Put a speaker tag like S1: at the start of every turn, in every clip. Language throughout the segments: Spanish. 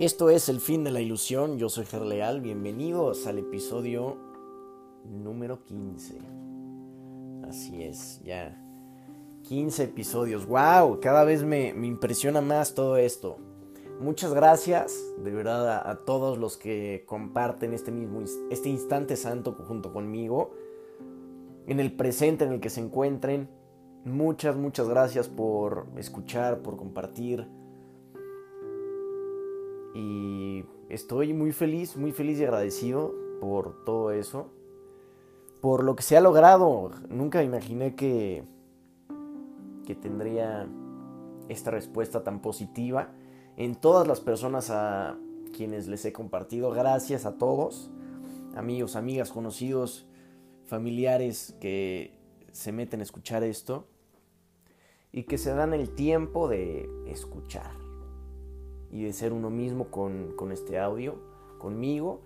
S1: Esto es El fin de la ilusión, yo soy Gerleal, bienvenidos al episodio número 15. Así es, ya 15 episodios, wow, cada vez me, impresiona más todo esto. Muchas gracias, de verdad, a, a, todos los que comparten este mismo este instante santo junto conmigo, en el presente en el que se encuentren. Muchas, muchas gracias por escuchar, por compartir y estoy muy feliz, muy feliz y agradecido por todo eso. Por lo que se ha logrado. Nunca imaginé que, que tendría esta respuesta tan positiva en todas las personas a quienes les he compartido. Gracias a todos, amigos, amigas, conocidos, familiares que se meten a escuchar esto y que se dan el tiempo de escuchar y de ser uno mismo con, este audio, conmigo,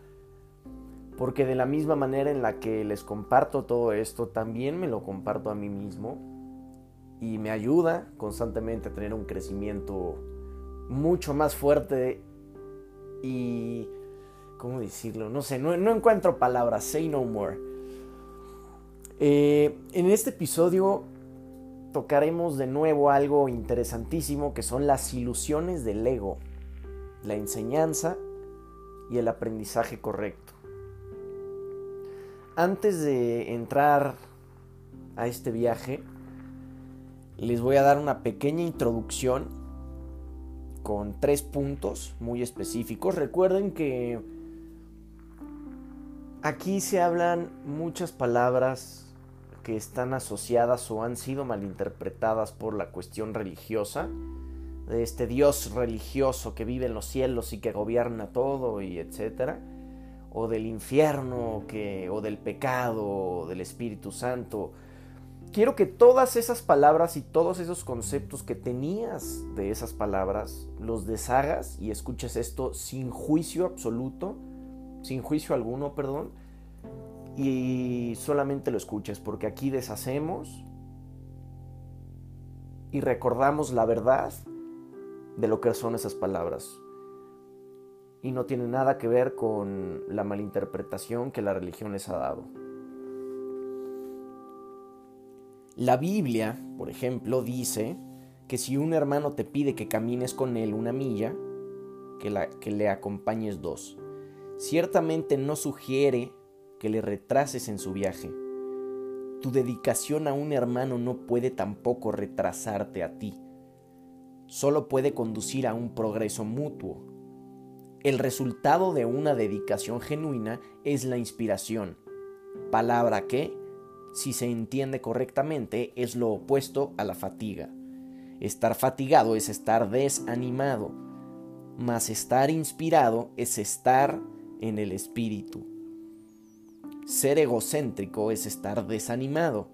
S1: porque de la misma manera en la que les comparto todo esto, también me lo comparto a mí mismo y me ayuda constantemente a tener un crecimiento mucho más fuerte y... ¿Cómo decirlo? No sé, no, encuentro palabras, say no more. Eh, en este episodio tocaremos de nuevo algo interesantísimo que son las ilusiones del ego la enseñanza y el aprendizaje correcto. Antes de entrar a este viaje, les voy a dar una pequeña introducción con tres puntos muy específicos. Recuerden que aquí se hablan muchas palabras que están asociadas o han sido malinterpretadas por la cuestión religiosa este Dios religioso que vive en los cielos y que gobierna todo y etcétera, o del infierno que, o del pecado, o del Espíritu Santo. Quiero que todas esas palabras y todos esos conceptos que tenías de esas palabras los deshagas y escuches esto sin juicio absoluto, sin juicio alguno, perdón, y solamente lo escuches, porque aquí deshacemos y recordamos la verdad de lo que son esas palabras. Y no tiene nada que ver con la malinterpretación que la religión les ha dado. La Biblia, por ejemplo, dice que si un hermano te pide que camines con él una milla, que, la, que le acompañes dos. Ciertamente no sugiere que le retrases en su viaje. Tu dedicación a un hermano no puede tampoco retrasarte a ti solo puede conducir a un progreso mutuo. El resultado de una dedicación genuina es la inspiración, palabra que, si se entiende correctamente, es lo opuesto a la fatiga. Estar fatigado es estar desanimado, mas estar inspirado es estar en el espíritu. Ser egocéntrico es estar desanimado,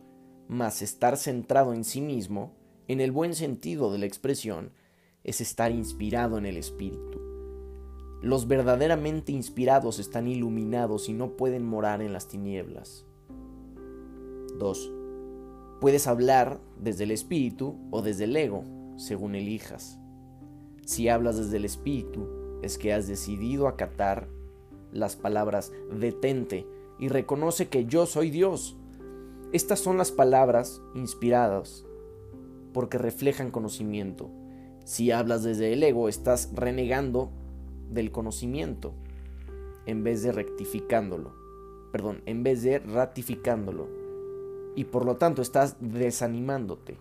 S1: mas estar centrado en sí mismo en el buen sentido de la expresión, es estar inspirado en el Espíritu. Los verdaderamente inspirados están iluminados y no pueden morar en las tinieblas. 2. Puedes hablar desde el Espíritu o desde el ego, según elijas. Si hablas desde el Espíritu, es que has decidido acatar las palabras detente y reconoce que yo soy Dios. Estas son las palabras inspiradas porque reflejan conocimiento. Si hablas desde el ego, estás renegando del conocimiento en vez de rectificándolo. Perdón, en vez de ratificándolo. Y por lo tanto estás desanimándote.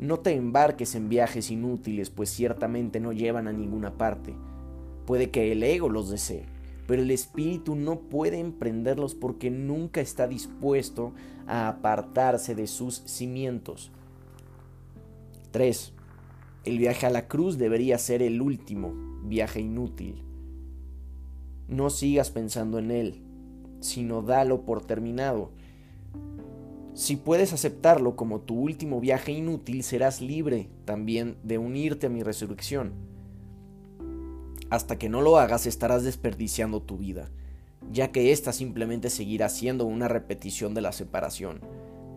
S1: No te embarques en viajes inútiles, pues ciertamente no llevan a ninguna parte. Puede que el ego los desee, pero el espíritu no puede emprenderlos porque nunca está dispuesto a apartarse de sus cimientos. 3. El viaje a la cruz debería ser el último viaje inútil. No sigas pensando en él, sino dalo por terminado. Si puedes aceptarlo como tu último viaje inútil, serás libre también de unirte a mi resurrección. Hasta que no lo hagas estarás desperdiciando tu vida, ya que ésta simplemente seguirá siendo una repetición de la separación,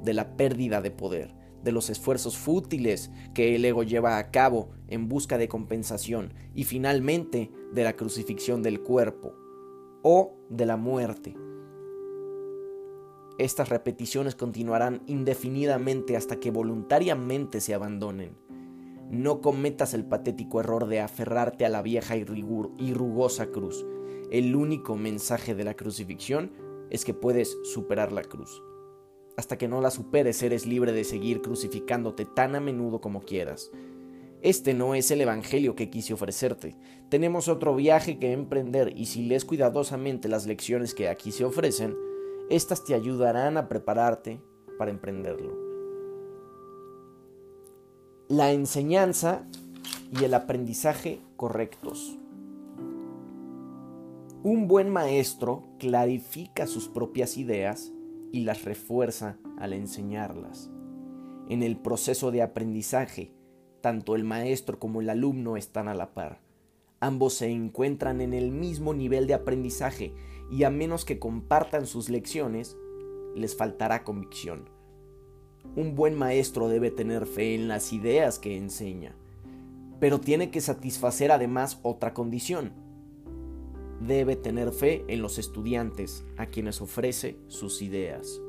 S1: de la pérdida de poder, de los esfuerzos fútiles que el ego lleva a cabo en busca de compensación y finalmente de la crucifixión del cuerpo o de la muerte. Estas repeticiones continuarán indefinidamente hasta que voluntariamente se abandonen. No cometas el patético error de aferrarte a la vieja y, rugosa cruz. El único mensaje de la crucifixión es que puedes superar la cruz. Hasta que no la superes, eres libre de seguir crucificándote tan a menudo como quieras. Este no es el Evangelio que quise ofrecerte. Tenemos otro viaje que emprender y si lees cuidadosamente las lecciones que aquí se ofrecen, éstas te ayudarán a prepararte para emprenderlo. La enseñanza y el aprendizaje correctos. Un buen maestro clarifica sus propias ideas y las refuerza al enseñarlas. En el proceso de aprendizaje, tanto el maestro como el alumno están a la par. Ambos se encuentran en el mismo nivel de aprendizaje y a menos que compartan sus lecciones, les faltará convicción. Un buen maestro debe tener fe en las ideas que enseña, pero tiene que satisfacer además otra condición. Debe tener fe en los estudiantes a quienes ofrece sus ideas.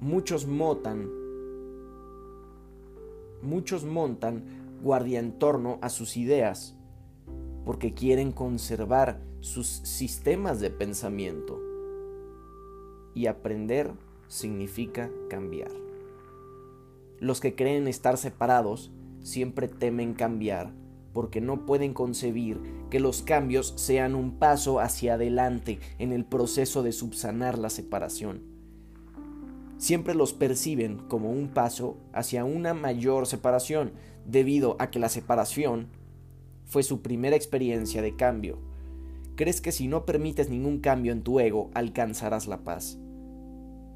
S1: Muchos motan, muchos montan guardia en torno a sus ideas, porque quieren conservar sus sistemas de pensamiento. Y aprender significa cambiar. Los que creen estar separados siempre temen cambiar porque no pueden concebir que los cambios sean un paso hacia adelante en el proceso de subsanar la separación. Siempre los perciben como un paso hacia una mayor separación, debido a que la separación fue su primera experiencia de cambio. Crees que si no permites ningún cambio en tu ego, alcanzarás la paz.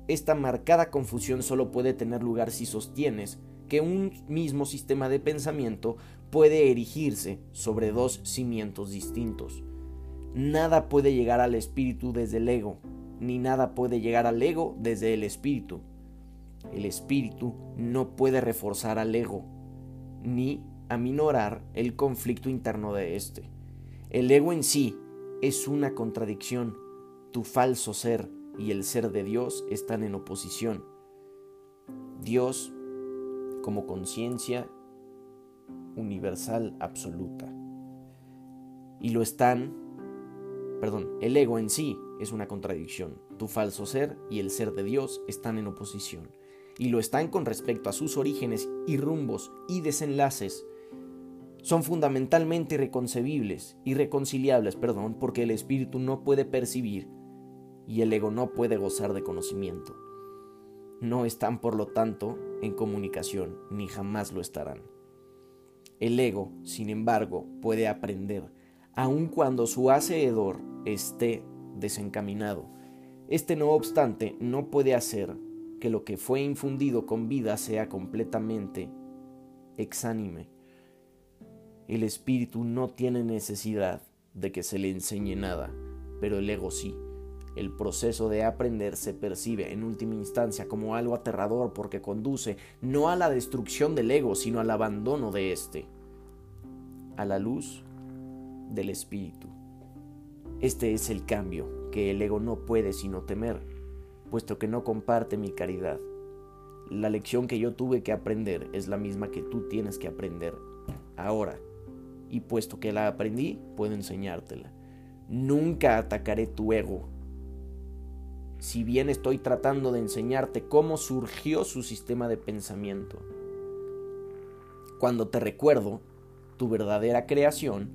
S1: Esta marcada confusión solo puede tener lugar si sostienes que un mismo sistema de pensamiento puede erigirse sobre dos cimientos distintos. Nada puede llegar al espíritu desde el ego, ni nada puede llegar al ego desde el espíritu. El espíritu no puede reforzar al ego, ni aminorar el conflicto interno de éste. El ego en sí es una contradicción. Tu falso ser y el ser de Dios están en oposición. Dios como conciencia universal absoluta. Y lo están, perdón, el ego en sí es una contradicción. Tu falso ser y el ser de Dios están en oposición. Y lo están con respecto a sus orígenes y rumbos y desenlaces son fundamentalmente irreconcebibles, irreconciliables, perdón, porque el espíritu no puede percibir y el ego no puede gozar de conocimiento. No están, por lo tanto, en comunicación, ni jamás lo estarán. El ego, sin embargo, puede aprender, aun cuando su hacedor esté desencaminado. Este, no obstante, no puede hacer que lo que fue infundido con vida sea completamente exánime el espíritu no tiene necesidad de que se le enseñe nada, pero el ego sí. El proceso de aprender se percibe en última instancia como algo aterrador porque conduce no a la destrucción del ego, sino al abandono de éste, a la luz del espíritu. Este es el cambio que el ego no puede sino temer, puesto que no comparte mi caridad. La lección que yo tuve que aprender es la misma que tú tienes que aprender ahora y puesto que la aprendí, puedo enseñártela. Nunca atacaré tu ego. Si bien estoy tratando de enseñarte cómo surgió su sistema de pensamiento. Cuando te recuerdo tu verdadera creación,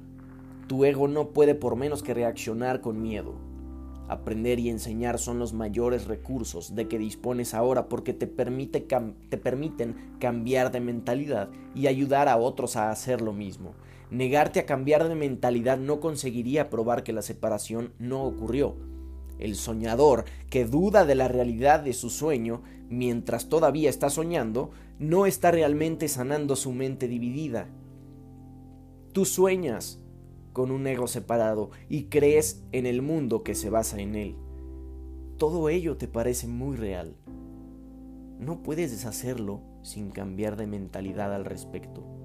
S1: tu ego no puede por menos que reaccionar con miedo. Aprender y enseñar son los mayores recursos de que dispones ahora porque te, permite te permiten cambiar de mentalidad y ayudar a otros a hacer lo mismo. Negarte a cambiar de mentalidad no conseguiría probar que la separación no ocurrió. El soñador que duda de la realidad de su sueño mientras todavía está soñando, no está realmente sanando su mente dividida. Tú sueñas con un ego separado y crees en el mundo que se basa en él. Todo ello te parece muy real. no puedes deshacerlo sin cambiar de mentalidad al respecto.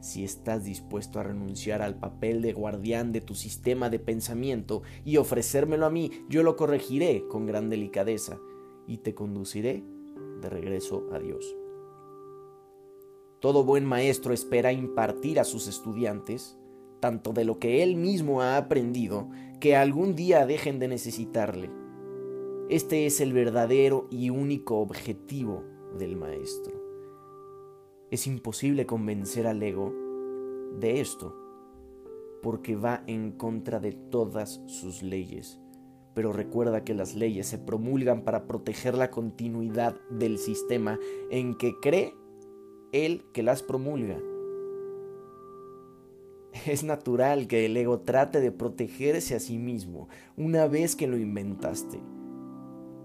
S1: Si estás dispuesto a renunciar al papel de guardián de tu sistema de pensamiento y ofrecérmelo a mí, yo lo corregiré con gran delicadeza y te conduciré de regreso a Dios. Todo buen maestro espera impartir a sus estudiantes tanto de lo que él mismo ha aprendido que algún día dejen de necesitarle. Este es el verdadero y único objetivo del maestro. Es imposible convencer al ego de esto, porque va en contra de todas sus leyes. Pero recuerda que las leyes se promulgan para proteger la continuidad del sistema en que cree él que las promulga. Es natural que el ego trate de protegerse a sí mismo una vez que lo inventaste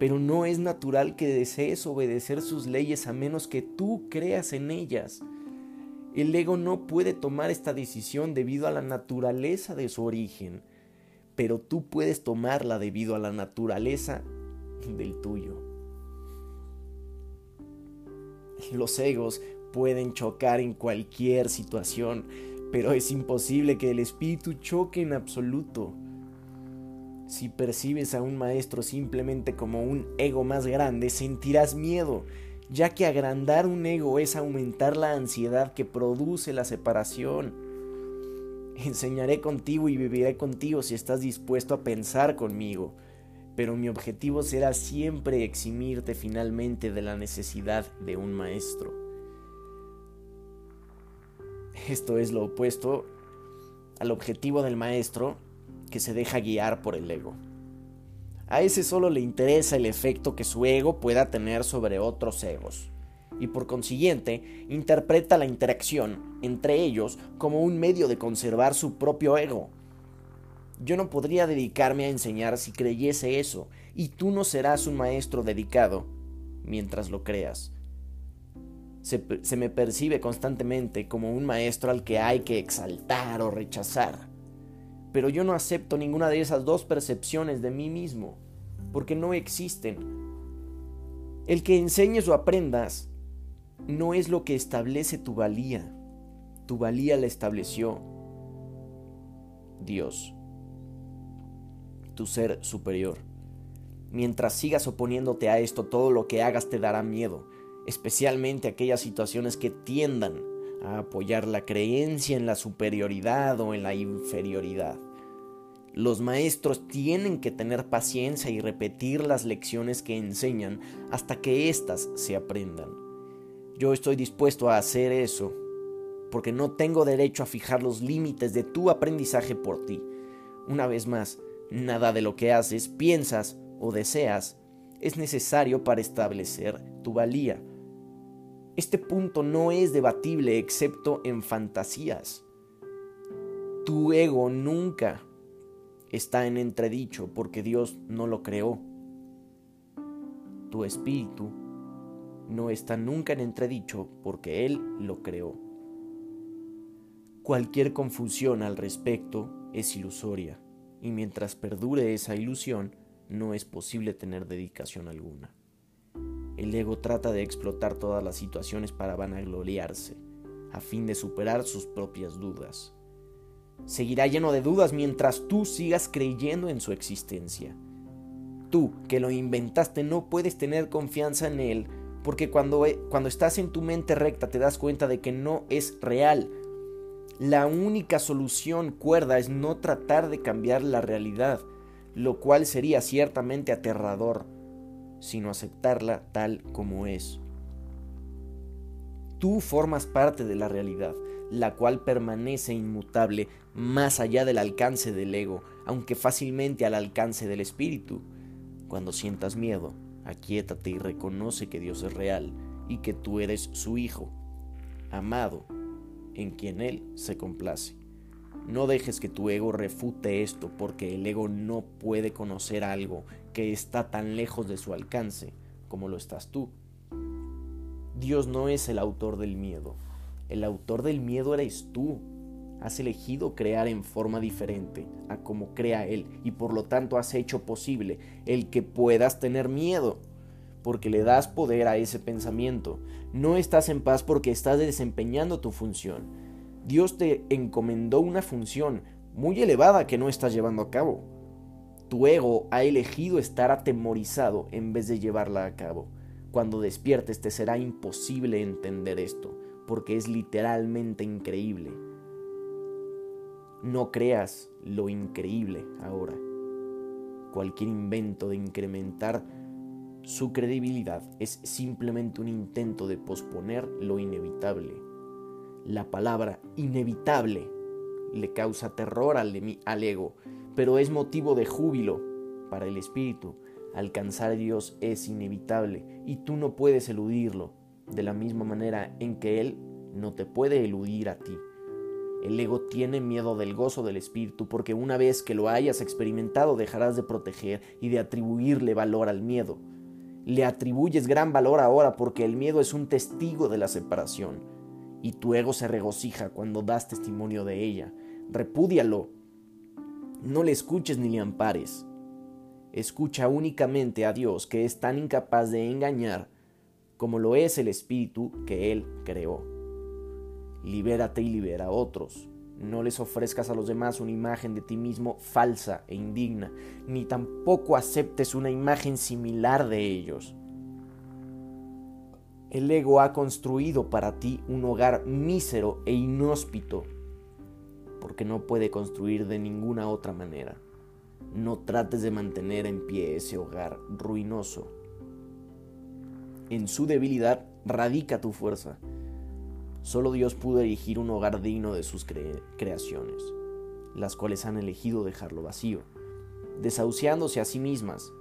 S1: pero no es natural que desees obedecer sus leyes a menos que tú creas en ellas. El ego no puede tomar esta decisión debido a la naturaleza de su origen, pero tú puedes tomarla debido a la naturaleza del tuyo. Los egos pueden chocar en cualquier situación, pero es imposible que el espíritu choque en absoluto. Si percibes a un maestro simplemente como un ego más grande, sentirás miedo, ya que agrandar un ego es aumentar la ansiedad que produce la separación. Enseñaré contigo y viviré contigo si estás dispuesto a pensar conmigo, pero mi objetivo será siempre eximirte finalmente de la necesidad de un maestro. Esto es lo opuesto al objetivo del maestro que se deja guiar por el ego. A ese solo le interesa el efecto que su ego pueda tener sobre otros egos, y por consiguiente interpreta la interacción entre ellos como un medio de conservar su propio ego. Yo no podría dedicarme a enseñar si creyese eso, y tú no serás un maestro dedicado mientras lo creas. Se, se, me percibe constantemente como un maestro al que hay que exaltar o rechazar pero yo no acepto ninguna de esas dos percepciones de mí mismo, porque no existen. El que enseñes o aprendas no es lo que establece tu valía. Tu valía la estableció Dios, tu ser superior. Mientras sigas oponiéndote a esto, todo lo que hagas te dará miedo, especialmente aquellas situaciones que tiendan a apoyar la creencia en la superioridad o en la inferioridad. Los maestros tienen que tener paciencia y repetir las lecciones que enseñan hasta que éstas se aprendan. Yo estoy dispuesto a hacer eso porque no tengo derecho a fijar los límites de tu aprendizaje por ti. Una vez más, nada de lo que haces, piensas o deseas es necesario para establecer tu valía. Este punto no es debatible excepto en fantasías. Tu ego nunca está en entredicho porque Dios no lo creó. Tu espíritu no está nunca en entredicho porque Él lo creó. Cualquier confusión al respecto es ilusoria y mientras perdure esa ilusión no es posible tener dedicación alguna. El ego trata de explotar todas las situaciones para vanagloriarse, a fin de superar sus propias dudas. Seguirá lleno de dudas mientras tú sigas creyendo en su existencia. Tú, que lo inventaste, no puedes tener confianza en él, porque cuando, e, cuando estás en tu mente recta te das cuenta de que no es real. La única solución cuerda es no tratar de cambiar la realidad, lo cual sería ciertamente aterrador sino aceptarla tal como es. Tú formas parte de la realidad, la cual permanece inmutable más allá del alcance del ego, aunque fácilmente al alcance del espíritu. Cuando sientas miedo, aquíétate y reconoce que Dios es real y que tú eres su hijo, amado, en quien Él se complace. No dejes que tu ego refute esto porque el ego no puede conocer algo que está tan lejos de su alcance como lo estás tú. Dios no es el autor del miedo. El autor del miedo eres tú. Has elegido crear en forma diferente a como crea Él y por lo tanto has hecho posible el que puedas tener miedo. porque le das poder a ese pensamiento. No estás en paz porque estás desempeñando tu función. Dios te encomendó una función muy elevada que no estás llevando a cabo. Tu ego ha elegido estar atemorizado en vez de llevarla a cabo. Cuando despiertes te será imposible entender esto, porque es literalmente increíble. No creas lo increíble ahora. Cualquier invento de incrementar su credibilidad es simplemente un intento de posponer lo inevitable. La palabra inevitable le causa terror al, al, ego, pero es motivo de júbilo para el espíritu. Alcanzar a Dios es inevitable y tú no puedes eludirlo, de la misma manera en que Él no te puede eludir a ti. El ego tiene miedo del gozo del espíritu porque una vez que lo hayas experimentado dejarás de proteger y de atribuirle valor al miedo. Le atribuyes gran valor ahora porque el miedo es un testigo de la separación y tu ego se regocija cuando das testimonio de ella. Repúdialo. No le escuches ni le ampares. Escucha únicamente a Dios que es tan incapaz de engañar como lo es el espíritu que Él creó. Libérate y libera a otros. No les ofrezcas a los demás una imagen de ti mismo falsa e indigna, ni tampoco aceptes una imagen similar de ellos. El ego ha construido para ti un hogar mísero e inhóspito, porque no puede construir de ninguna otra manera. No trates de mantener en pie ese hogar ruinoso. En su debilidad radica tu fuerza. Solo Dios pudo erigir un hogar digno de sus creaciones, las cuales han elegido dejarlo vacío, desahuciándose a sí mismas.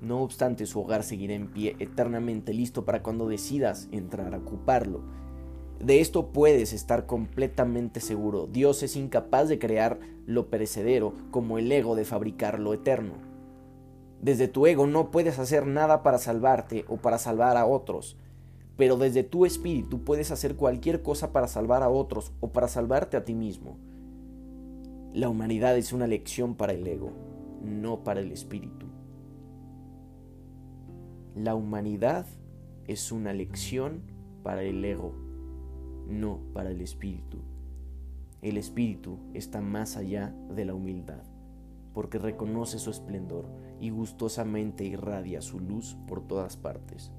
S1: No obstante, su hogar seguirá en pie eternamente listo para cuando decidas entrar a ocuparlo. De esto puedes estar completamente seguro. Dios es incapaz de crear lo perecedero como el ego de fabricar lo eterno. Desde tu ego no puedes hacer nada para salvarte o para salvar a otros pero desde tu espíritu puedes hacer cualquier cosa para salvar a otros o para salvarte a ti mismo. La humanidad es una lección para el ego, no para el espíritu. La humanidad es una lección para el ego, no para el espíritu. El espíritu está más allá de la humildad, porque reconoce su esplendor y gustosamente irradia su luz por todas partes.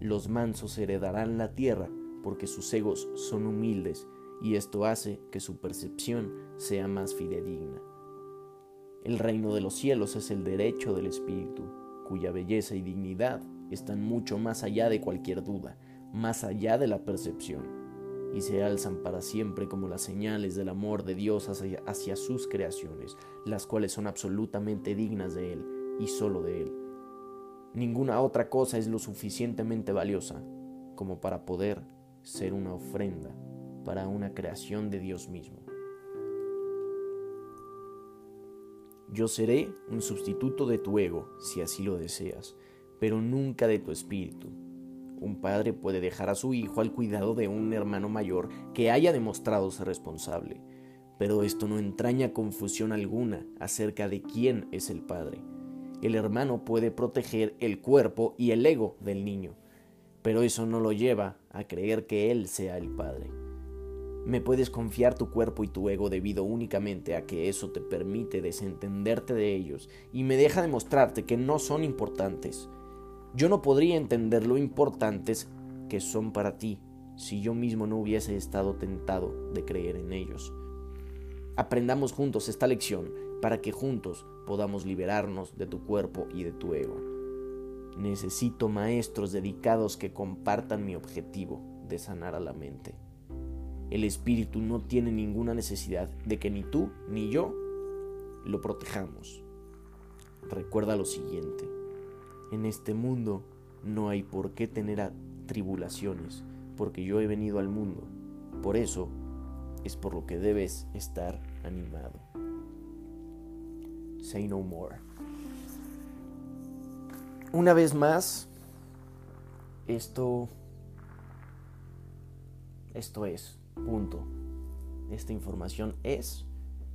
S1: Los mansos heredarán la tierra porque sus egos son humildes y esto hace que su percepción sea más fidedigna. El reino de los cielos es el derecho del Espíritu, cuya belleza y dignidad están mucho más allá de cualquier duda, más allá de la percepción, y se alzan para siempre como las señales del amor de Dios hacia, sus creaciones, las cuales son absolutamente dignas de Él y solo de Él. Ninguna otra cosa es lo suficientemente valiosa como para poder ser una ofrenda para una creación de Dios mismo. Yo seré un sustituto de tu ego, si así lo deseas, pero nunca de tu espíritu. Un padre puede dejar a su hijo al cuidado de un hermano mayor que haya demostrado ser responsable, pero esto no entraña confusión alguna acerca de quién es el padre el hermano puede proteger el cuerpo y el ego del niño, pero eso no lo lleva a creer que él sea el padre. Me puedes confiar tu cuerpo y tu ego debido únicamente a que eso te permite desentenderte de ellos y me deja demostrarte que no son importantes. Yo no podría entender lo importantes que son para ti si yo mismo no hubiese estado tentado de creer en ellos. Aprendamos juntos esta lección para que juntos podamos liberarnos de tu cuerpo y de tu ego. Necesito maestros dedicados que compartan mi objetivo de sanar a la mente. El espíritu no tiene ninguna necesidad de que ni tú ni yo lo protejamos. Recuerda lo siguiente, en este mundo no hay por qué tener tribulaciones, porque yo he venido al mundo. Por eso es por lo que debes estar animado. Say no more. Una vez más, esto, esto es, punto. Esta información es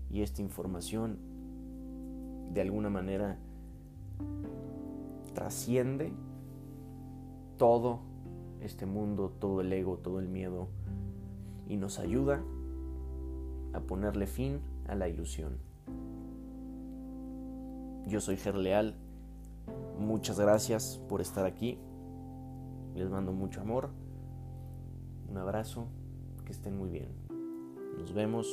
S1: y esta información de alguna manera trasciende todo este mundo, todo el ego, todo el miedo y nos ayuda a ponerle fin a la ilusión. Yo soy Gerleal, muchas gracias por estar aquí, les mando mucho amor, un abrazo, que estén muy bien. Nos vemos